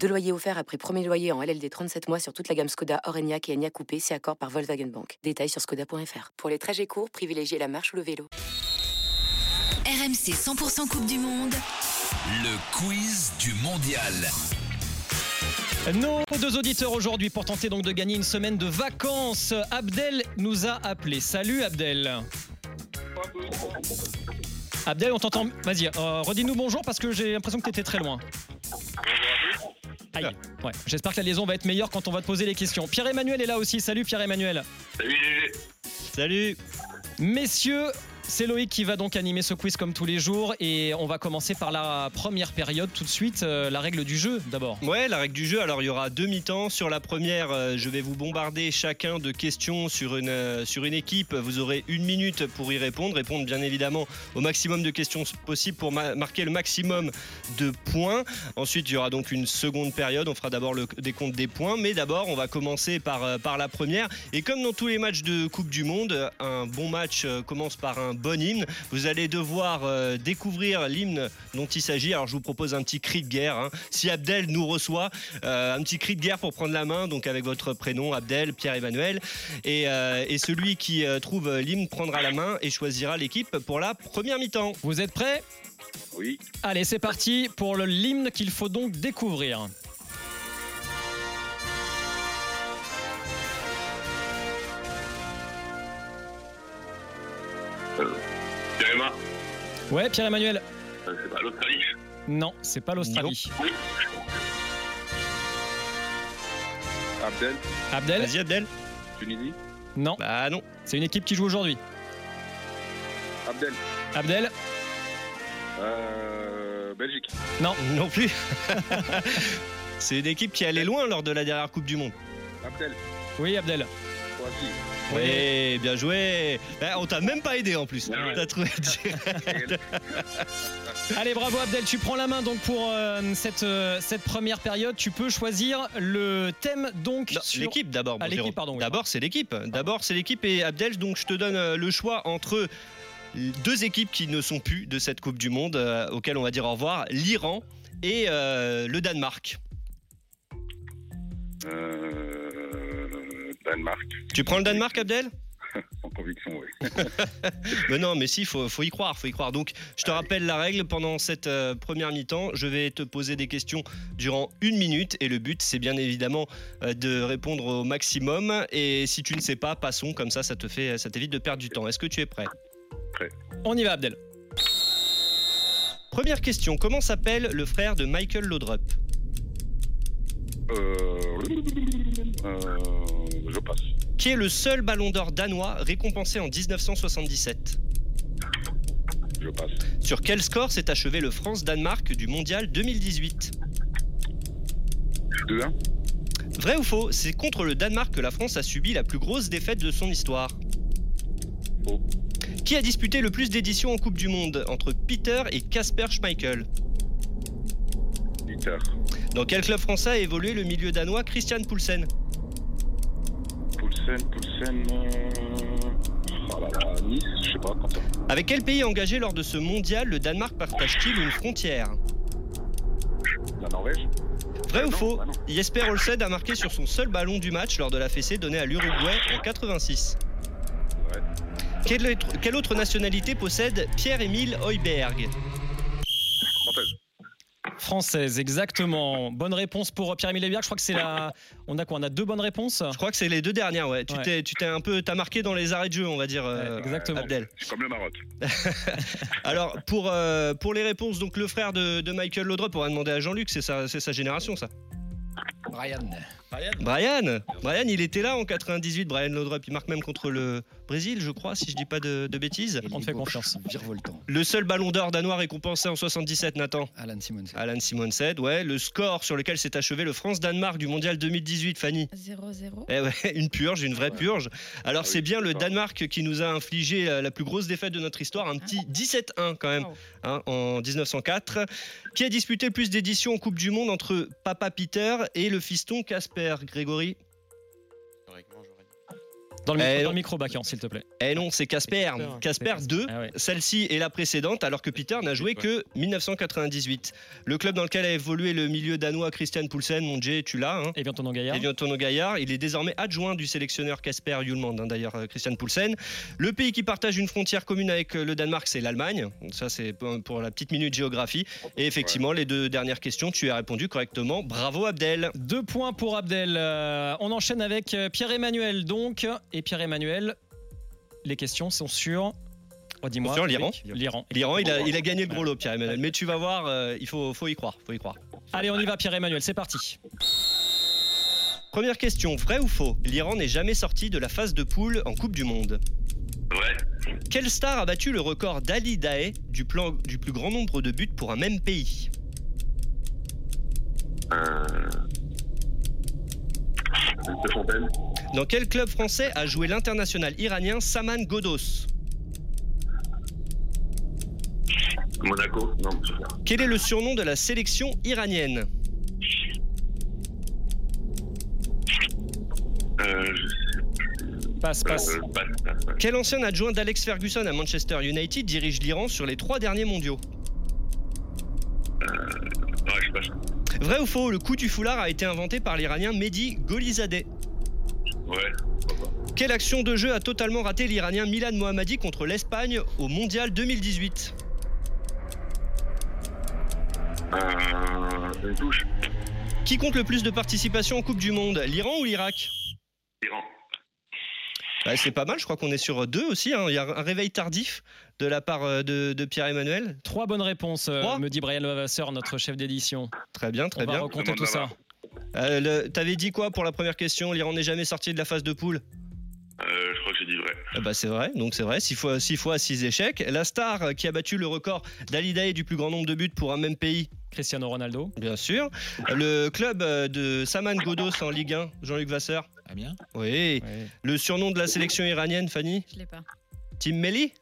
Deux loyers offerts après premier loyer en LLD 37 mois sur toute la gamme Skoda, Orenia et Enya Coupé, c'est accord par Volkswagen Bank. Détails sur skoda.fr. Pour les trajets courts, privilégiez la marche ou le vélo. RMC 100% Coupe du Monde. Le quiz du mondial. Nos deux auditeurs aujourd'hui pour tenter donc de gagner une semaine de vacances. Abdel nous a appelé. Salut Abdel. Abdel, on t'entend. Vas-y, euh, redis-nous bonjour parce que j'ai l'impression que tu étais très loin. Aïe. Ouais. J'espère que la liaison va être meilleure quand on va te poser les questions. Pierre-Emmanuel est là aussi. Salut Pierre-Emmanuel. Salut Salut. Messieurs, c'est Loïc qui va donc animer ce quiz comme tous les jours et on va commencer par la première période tout de suite, euh, la règle du jeu d'abord. Ouais, la règle du jeu, alors il y aura deux mi-temps. Sur la première, euh, je vais vous bombarder chacun de questions sur une, euh, sur une équipe. Vous aurez une minute pour y répondre, répondre bien évidemment au maximum de questions possibles pour ma- marquer le maximum de points. Ensuite, il y aura donc une seconde période. On fera d'abord le décompte des points, mais d'abord, on va commencer par, par la première. Et comme dans tous les matchs de Coupe du Monde, un bon match commence par un bon hymne. Vous allez devoir euh, découvrir l'hymne dont il s'agit. Alors, je vous propose un petit cri de guerre. hein. Si Abdel nous reçoit, euh, un petit cri de guerre pour prendre la main, donc avec votre prénom, Abdel, Pierre-Emmanuel. Et, euh, et celui qui euh, trouve l'hymne prendra la main et choisira l'équipe pour la première mi-temps. Vous êtes prêts? Oui. Allez, c'est parti pour le l'hymne qu'il faut donc découvrir. Ouais, Pierre-Emmanuel. euh, c'est pas l'Australie. Non, c'est pas l'Australie. Oui. Abdel, Abdel Vas-y, Abdel. Tunisie. Non, Bah non. c'est une équipe qui joue aujourd'hui. Abdel, Abdel euh, Belgique. Non. Non plus. C'est une équipe qui allait loin lors de la dernière Coupe du Monde. Abdel, Oui, Abdel. Oui, bien joué. Eh, on t'a même pas aidé en plus. Ouais. T'as trouvé direct. Allez, bravo Abdel, tu prends la main donc pour euh, cette, euh, cette première période. Tu peux choisir le thème donc sur- L'équipe d'abord. Ah, mon l'équipe, Jérôme. pardon, oui. D'abord, c'est l'équipe. D'abord, c'est l'équipe et Abdel. Donc, je te donne euh, le choix entre deux équipes qui ne sont plus de cette Coupe du Monde, euh, auxquelles on va dire au revoir l'Iran et euh, le Danemark. Euh, Danemark. Tu prends le Danemark, Abdel Sans conviction, oui. Mais non, mais si, faut, faut y croire, faut y croire. Donc, je te rappelle la règle pendant cette euh, première mi-temps. Je vais te poser des questions durant une minute et le but, c'est bien évidemment euh, de répondre au maximum. Et si tu ne sais pas, passons comme ça, ça te fait, ça t'évite de perdre du temps. Est-ce que tu es prêt? On y va Abdel. Première question. Comment s'appelle le frère de Michael Laudrup? Euh, euh, passe. Qui est le seul Ballon d'Or danois récompensé en 1977 Je passe. Sur quel score s'est achevé le France-Danemark du Mondial 2018 2-1. Vrai ou faux C'est contre le Danemark que la France a subi la plus grosse défaite de son histoire. Faux. Qui a disputé le plus d'éditions en Coupe du Monde entre Peter et Kasper Schmeichel Peter. Dans quel club français a évolué le milieu danois Christian Poulsen Poulsen, Poulsen. Euh... Oh là là, Nice, je sais pas, Quentin. Avec quel pays engagé lors de ce mondial le Danemark partage-t-il une frontière La Norvège. Vrai Ah ou non, faux ah non. Jesper Olsed a marqué sur son seul ballon du match lors de la fessée donnée à l'Uruguay en 86. Ouais. Quelle, autre- quelle autre nationalité possède Pierre-Émile Heuberg? Française, exactement. Bonne réponse pour Pierre-Emile Hébert. Je crois que c'est la. On a quoi On a deux bonnes réponses? Je crois que c'est les deux dernières, ouais. Tu Ouais. t'es, tu t'es un peu, t'as marqué dans les arrêts de jeu, on va dire, euh, Ouais, exactement. Abdel. C'est comme le Maroc. Alors pour euh, pour les réponses, donc le frère de, de Michael Laudrup, on va demander à Jean-Luc, c'est sa, c'est sa génération, ça. Brian. Brian, Brian, il était là en 98. Brian Laudrup, il marque même contre le Brésil, je crois, si je dis pas de, de bêtises. On te fait confiance. Virevoltant. Le seul ballon d'or danois récompensé en 77, Nathan. Alan Simonsen. Alan Simonsen, ouais. Le score sur lequel s'est achevé le France-Danemark du mondial 2018, Fanny. 0-0. Eh ouais, une purge, une vraie Ouais. purge. Alors Ah c'est oui, bien le. Danemark qui nous a infligé euh, la plus grosse défaite de notre histoire, un petit 17-1 quand même, hein, en 1904. Qui a disputé le plus d'éditions en Coupe du Monde entre Papa Peter et le fiston Casper, Grégory Dans le Eh micro, dans le micro Bacchant, s'il te plaît. Eh non, c'est Casper. Casper 2. Ah ouais. Celle-ci est la précédente, alors que Peter n'a joué que 1998. Le club dans lequel a évolué le milieu danois Christian Poulsen, mon Jay, tu l'as. Hein Et bien ton Gaillard. Evian Tono Gaillard, il est désormais adjoint du sélectionneur Casper Hjulmand, hein, d'ailleurs euh, Christian Poulsen. Le pays qui partage une frontière commune avec euh, le Danemark, c'est l'Allemagne. Donc Ça, c'est pour la petite minute géographie. Et effectivement, les deux dernières questions, tu as répondu correctement. Bravo Abdel. Deux points pour Abdel. Euh, on enchaîne avec Pierre-Emmanuel donc. Et Pierre-Emmanuel, les questions sont sur. Oh, dis-moi. Sur l'Iran. L'Iran. L'Iran, il a, il a gagné le gros lot, Pierre-Emmanuel. Mais tu vas voir, euh, il faut, faut y croire. Faut y croire. Allez, on y va, Pierre-Emmanuel, c'est parti. Première question, vrai ou faux? L'Iran n'est jamais sorti de la phase de poule en Coupe du Monde. Vrai. Quelle star a battu le record d'Ali Daei du, plan- du plus grand nombre de buts pour un même pays? Euh... De Fontaine. Dans quel club français a joué l'international iranien Saman Godos Monaco. Non. Quel est le surnom de la sélection iranienne? Euh, passe. Euh, passe, passe, passe. Quel ancien adjoint d'Alex Ferguson à Manchester United dirige l'Iran sur les trois derniers mondiaux Ouais, je passe. Vrai ou faux, le coup du foulard a été inventé par l'Iranien Mehdi Golizadeh Ouais. Quelle action de jeu a totalement raté l'Iranien Milan Mohammadi contre l'Espagne au Mondial 2018 Euh, une touche. Qui compte le plus de participations en Coupe du Monde? L'Iran ou l'Irak? Iran. Ouais, C'est pas mal, je crois qu'on est sur deux aussi. hein. Il y a un réveil tardif de la part euh, de, de Pierre-Emmanuel. Trois bonnes réponses, euh, Trois me dit Brian Levasseur, notre chef d'édition. Très bien, très On va bien. raconter tout ça. Euh, T'avais dit quoi pour la première question? L'Iran n'est jamais sorti de la phase de poule Euh, je crois que j'ai dit vrai. Eh bah c'est vrai, donc c'est vrai, 6 fois, six fois 6 échecs. La star qui a battu le record d'Ali Daei du plus grand nombre de buts pour un même pays, Cristiano Ronaldo. bien sûr. Le club euh, de Saman Godos en Ligue 1, Jean-Luc Vasseur. Amiens Oui. Ouais. Le surnom de la sélection iranienne, Fanny? Je l'ai pas. Tim Melli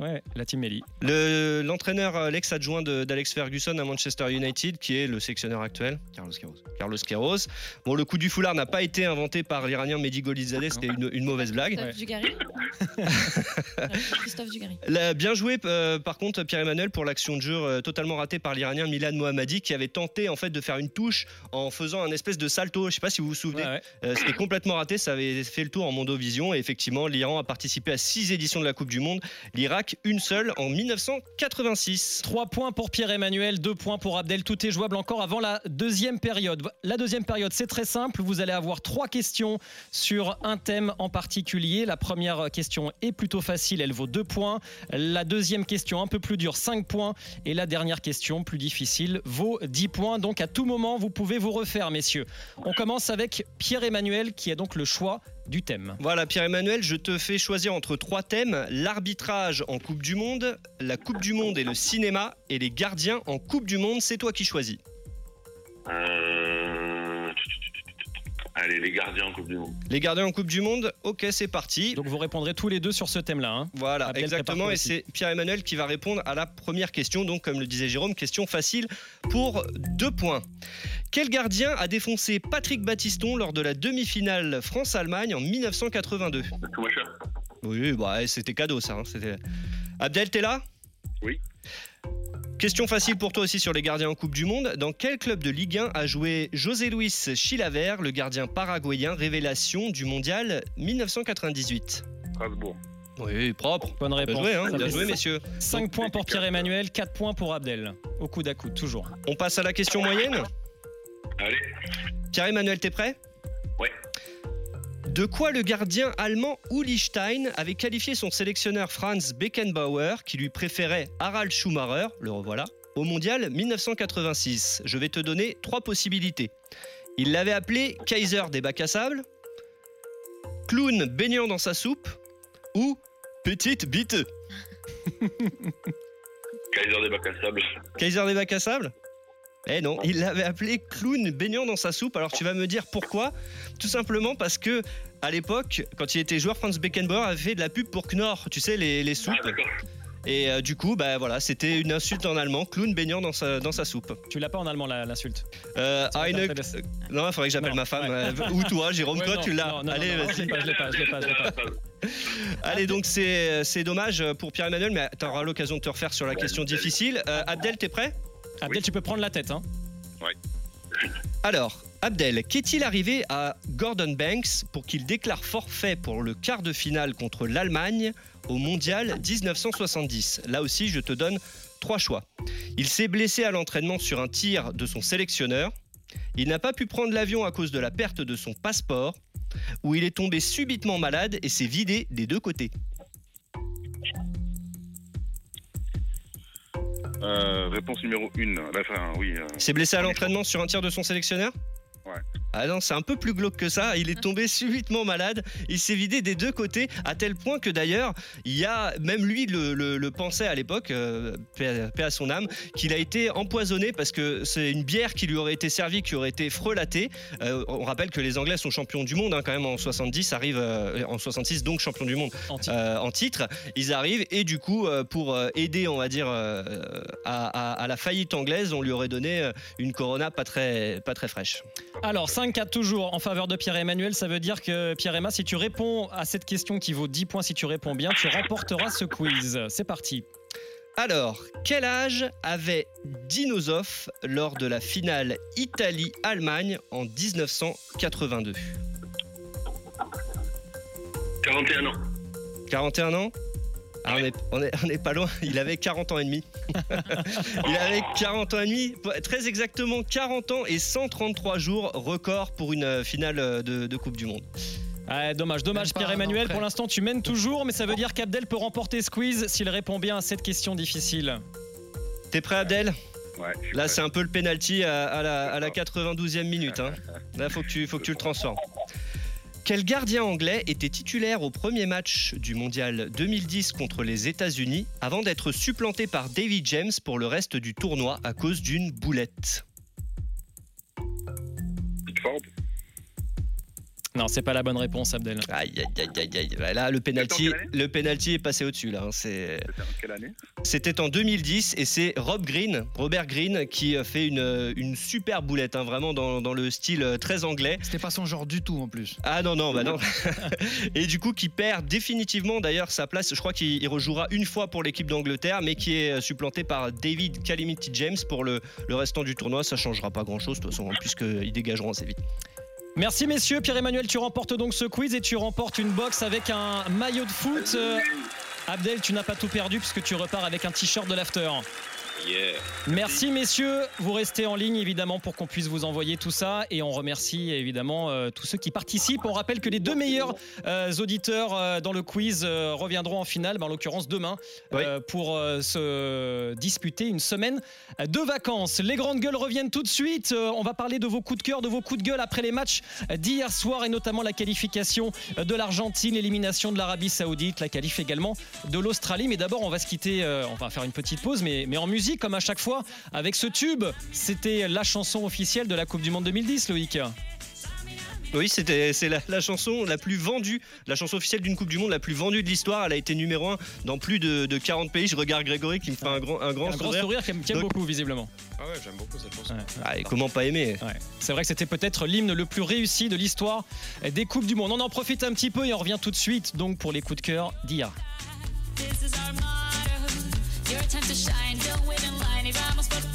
Ouais, la team Melli. Le- L'entraîneur, euh, l'ex-adjoint de- d'Alex Ferguson à Manchester United, qui est le sélectionneur actuel, Carlos Queiroz. Carlos Queiroz. Bon, le coup du foulard n'a pas été inventé par l'Iranien Mehdi Golizadeh, c'était une, une mauvaise blague. Christophe Dugarry Christophe Dugarry. La- bien joué, euh, par contre, Pierre-Emmanuel, pour l'action de jeu euh, totalement ratée par l'Iranien Milan Mohammadi, qui avait tenté en fait de faire une touche en faisant un espèce de salto. Je sais pas si vous vous souvenez. Ouais, ouais. Euh, C'était complètement raté, ça avait fait le tour en Mondovision. Et effectivement, l'Iran a participé à six éditions de la Coupe du Monde. L'Irak, une seule en 1986. Trois points pour Pierre-Emmanuel, deux points pour Abdel. Tout est jouable encore avant la deuxième période. La deuxième période, c'est très simple. Vous allez avoir trois questions sur un thème en particulier. La première question est plutôt facile, elle vaut deux points. La deuxième question, un peu plus dure, cinq points. Et la dernière question, plus difficile, vaut 10 points. Donc à tout moment, vous pouvez vous refaire, messieurs. On commence avec Pierre-Emmanuel, qui a donc le choix du thème. Voilà, Pierre-Emmanuel, je te fais choisir entre trois thèmes l'arbitrage en Coupe du Monde, la Coupe du Monde et le cinéma, et les gardiens en Coupe du Monde. C'est toi qui choisis. Euh... Allez, les gardiens en Coupe du Monde. Les gardiens en Coupe du Monde, ok, c'est parti. Donc vous répondrez tous les deux sur ce thème-là. hein. Voilà, Abdel exactement. Et c'est Pierre-Emmanuel qui va répondre à la première question. Donc, comme le disait Jérôme, question facile pour deux points. Quel gardien a défoncé Patrick Battiston lors de la demi-finale France-Allemagne en 1982 Schumacher. Oui, bah, c'était cadeau ça. hein, c'était- Abdel, t'es là? Oui. Question facile pour toi aussi sur les gardiens en Coupe du Monde. Dans quel club de Ligue 1 a joué José Luis Chilaver, le gardien paraguayen révélation du mondial 1998 Strasbourg. Oui, propre. Bonne Bien réponse. joué, hein, bien fait joué, messieurs. 5 points pour Pierre-Emmanuel, 4 points pour Abdel. Au coude à coude, toujours. On passe à la question moyenne. Allez. Pierre-Emmanuel, t'es prêt Ouais. De quoi le gardien allemand Uli Stein avait qualifié son sélectionneur Franz Beckenbauer, qui lui préférait Harald Schumacher, le revoilà, au mondial 1986 Je vais te donner trois possibilités. Il l'avait appelé Kaiser des bacs à sable, clown baignant dans sa soupe ou petite bite. Kaiser des bacs à sable. Kaiser des bacs à sable? Eh non, il l'avait appelé clown baignant dans sa soupe. Alors tu vas me dire pourquoi? Tout simplement parce que à l'époque, quand il était joueur, Franz Beckenbauer avait fait de la pub pour Knorr, tu sais, les, les soupes. Ah. Et euh, du coup, bah voilà, c'était une insulte en allemand, clown baignant dans sa, dans sa soupe. Tu l'as pas en allemand l'insulte? Euh, eine-. Non, il faudrait que j'appelle ma femme. ouais. euh, ou toi, Jérôme, Ouais, toi non, tu l'as. non, non, Allez, non, non, vas-y. je l'ai pas, je l'ai pas, je l'ai pas, je l'ai pas. Allez, donc c'est c'est dommage pour Pierre-Emmanuel, mais tu auras l'occasion de te refaire sur la question difficile. Euh, Abdel, t'es prêt? Abdel, tu peux prendre la tête. Hein. Alors, Abdel, qu'est-il arrivé à Gordon Banks pour qu'il déclare forfait pour le quart de finale contre l'Allemagne au Mondial 1970 Là aussi, je te donne trois choix. Il s'est blessé à l'entraînement sur un tir de son sélectionneur. Il n'a pas pu prendre l'avion à cause de la perte de son passeport. Ou il est tombé subitement malade et s'est vidé des deux côtés. Euh, réponse numéro 1. Enfin, oui. euh, Il s'est blessé à l'entraînement sur un tir de son sélectionneur? Ouais. Ah non, c'est un peu plus glauque que ça. Il est tombé subitement malade. Il s'est vidé des deux côtés, à tel point que d'ailleurs, il y a même lui le, le- le pensait à l'époque, euh, paix, à- paix à son âme, qu'il a été empoisonné parce que c'est une bière qui lui aurait été servie, qui aurait été frelatée. Euh, on rappelle que les Anglais sont champions du monde hein, quand même en 70, arrivent euh, en 66 donc champions du monde En titre. euh, en titre. Ils arrivent et du coup, euh, pour aider, on va dire, à, à- à la faillite anglaise, on lui aurait donné une Corona pas très, pas très fraîche. Alors, 5-4 toujours en faveur de Pierre-Emmanuel. Ça veut dire que Pierre-Emma, si tu réponds à cette question qui vaut 10 points, si tu réponds bien, tu remporteras ce quiz. C'est parti. Alors, quel âge avait Dinosof lors de la finale Italie-Allemagne en 1982 41 ans. 41 ans? Ah, on, est, on, est, on est pas loin, il avait 40 ans et demi. il avait 40 ans et demi, très exactement 40 ans et 133 jours, record pour une euh, finale euh, de, de Coupe du Monde. Ah, dommage, dommage Pierre-Emmanuel. Pour l'instant, tu mènes toujours, mais ça veut dire qu'Abdel peut remporter quiz s'il répond bien à cette question difficile. T'es prêt Abdel? Ouais, Là c'est un peu le penalty à, à la, à la 92e minute. hein. Là faut que tu, faut que tu le transformes. Quel gardien anglais était titulaire au premier match du mondial 2010 contre les États-Unis avant d'être supplanté par David James pour le reste du tournoi à cause d'une boulette? Non, c'est pas la bonne réponse, Abdel. Aïe aïe aïe aïe aïe. Bah Là le penalty, le penalty est passé au-dessus là. hein. C'est C'était en quelle année C'était en 2010 et c'est Rob Green, Robert Green, qui a fait une, une super boulette, hein, vraiment dans, dans le style euh, très anglais. C'était pas son genre du tout en plus. Ah non, non, bah non. et du coup, qui perd définitivement d'ailleurs sa place. Je crois qu'il il rejouera une fois pour l'équipe d'Angleterre, mais qui est euh, supplanté par David Calamity James pour le, le restant du tournoi. Ça changera pas grand chose, de toute façon, hein, puisqu'ils dégageront assez vite. Merci messieurs. Pierre-Emmanuel, tu remportes donc ce quiz et tu remportes une box avec un maillot de foot. Euh, Abdel, tu n'as pas tout perdu puisque tu repars avec un t-shirt de l'after. Yeah. Merci messieurs, vous restez en ligne évidemment pour qu'on puisse vous envoyer tout ça et on remercie évidemment euh, tous ceux qui participent. On rappelle que les deux meilleurs euh, auditeurs euh, dans le quiz reviendront en finale, ben, en l'occurrence demain, pour se disputer une semaine de vacances. Les grandes gueules reviennent tout de suite. On va parler de vos coups de cœur, de vos coups de gueule après les matchs d'hier soir et notamment la qualification de l'Argentine, l'élimination de l'Arabie Saoudite, la qualif également de l'Australie. Mais d'abord, on va se quitter, on va faire une petite pause, mais, mais en musique comme à chaque fois avec ce tube. C'était la chanson officielle de la Coupe du Monde 2010, Loïc. Oui, c'était c'est la, la chanson la plus vendue, la chanson officielle d'une Coupe du Monde la plus vendue de l'histoire. Elle a été numéro 1 dans plus de, de 40 pays. Je regarde Grégory qui me fait un grand, un grand Un grand sourire. sourire qui aime, qui aime Donc- beaucoup, visiblement. Ah ouais, j'aime beaucoup cette chanson. Ouais. Ah, et comment pas aimer Ouais. C'est vrai que c'était peut-être l'hymne le plus réussi de l'histoire des Coupes du Monde. On en profite un petit peu et on revient tout de suite donc pour les coups de cœur d'hier. Your time to shine. Don't wait in line. Y vamos por